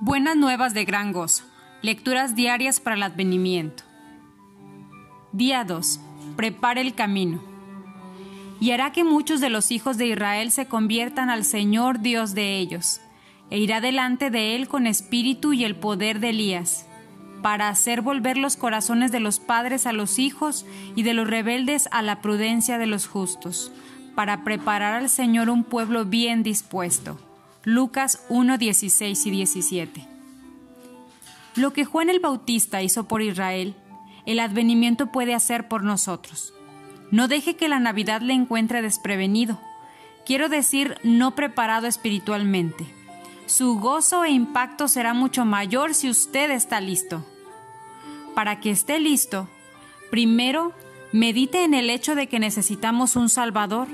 Buenas nuevas de gran gozo. Lecturas diarias para el advenimiento. Día 2. Prepara el camino. Y hará que muchos de los hijos de Israel se conviertan al Señor Dios de ellos, e irá delante de él con espíritu y el poder de Elías, para hacer volver los corazones de los padres a los hijos y de los rebeldes a la prudencia de los justos, para preparar al Señor un pueblo bien dispuesto. Lucas 1, 16 y 17. Lo que Juan el Bautista hizo por Israel, el advenimiento puede hacer por nosotros. No deje que la Navidad le encuentre desprevenido. Quiero decir, no preparado espiritualmente. Su gozo e impacto será mucho mayor si usted está listo. Para que esté listo, primero medite en el hecho de que necesitamos un Salvador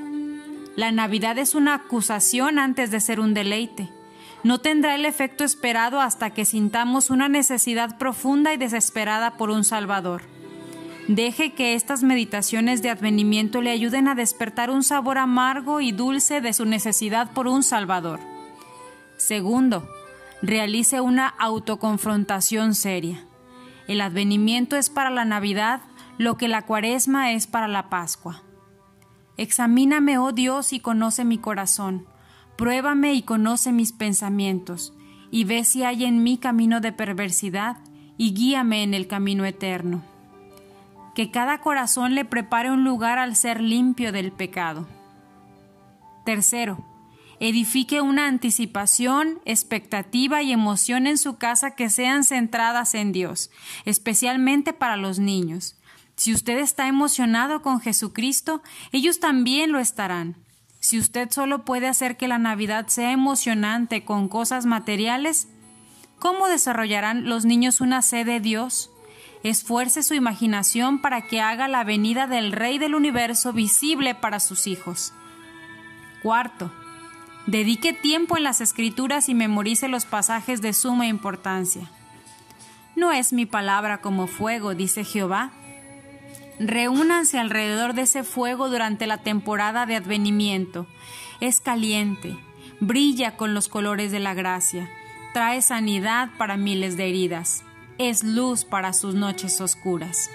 la Navidad es una acusación antes de ser un deleite. No tendrá el efecto esperado hasta que sintamos una necesidad profunda y desesperada por un Salvador. Deje que estas meditaciones de advenimiento le ayuden a despertar un sabor amargo y dulce de su necesidad por un Salvador. Segundo, realice una autoconfrontación seria. El advenimiento es para la Navidad lo que la cuaresma es para la Pascua. Examíname, oh Dios, y conoce mi corazón. Pruébame y conoce mis pensamientos, y ve si hay en mí camino de perversidad, y guíame en el camino eterno. Que cada corazón le prepare un lugar al ser limpio del pecado. Tercero, edifique una anticipación, expectativa y emoción en su casa que sean centradas en Dios, especialmente para los niños. Si usted está emocionado con Jesucristo, ellos también lo estarán. Si usted solo puede hacer que la Navidad sea emocionante con cosas materiales, ¿cómo desarrollarán los niños una sed de Dios? Esfuerce su imaginación para que haga la venida del Rey del universo visible para sus hijos. Cuarto, dedique tiempo en las escrituras y memorice los pasajes de suma importancia. No es mi palabra como fuego, dice Jehová, Reúnanse alrededor de ese fuego durante la temporada de advenimiento. Es caliente, brilla con los colores de la gracia, trae sanidad para miles de heridas, es luz para sus noches oscuras.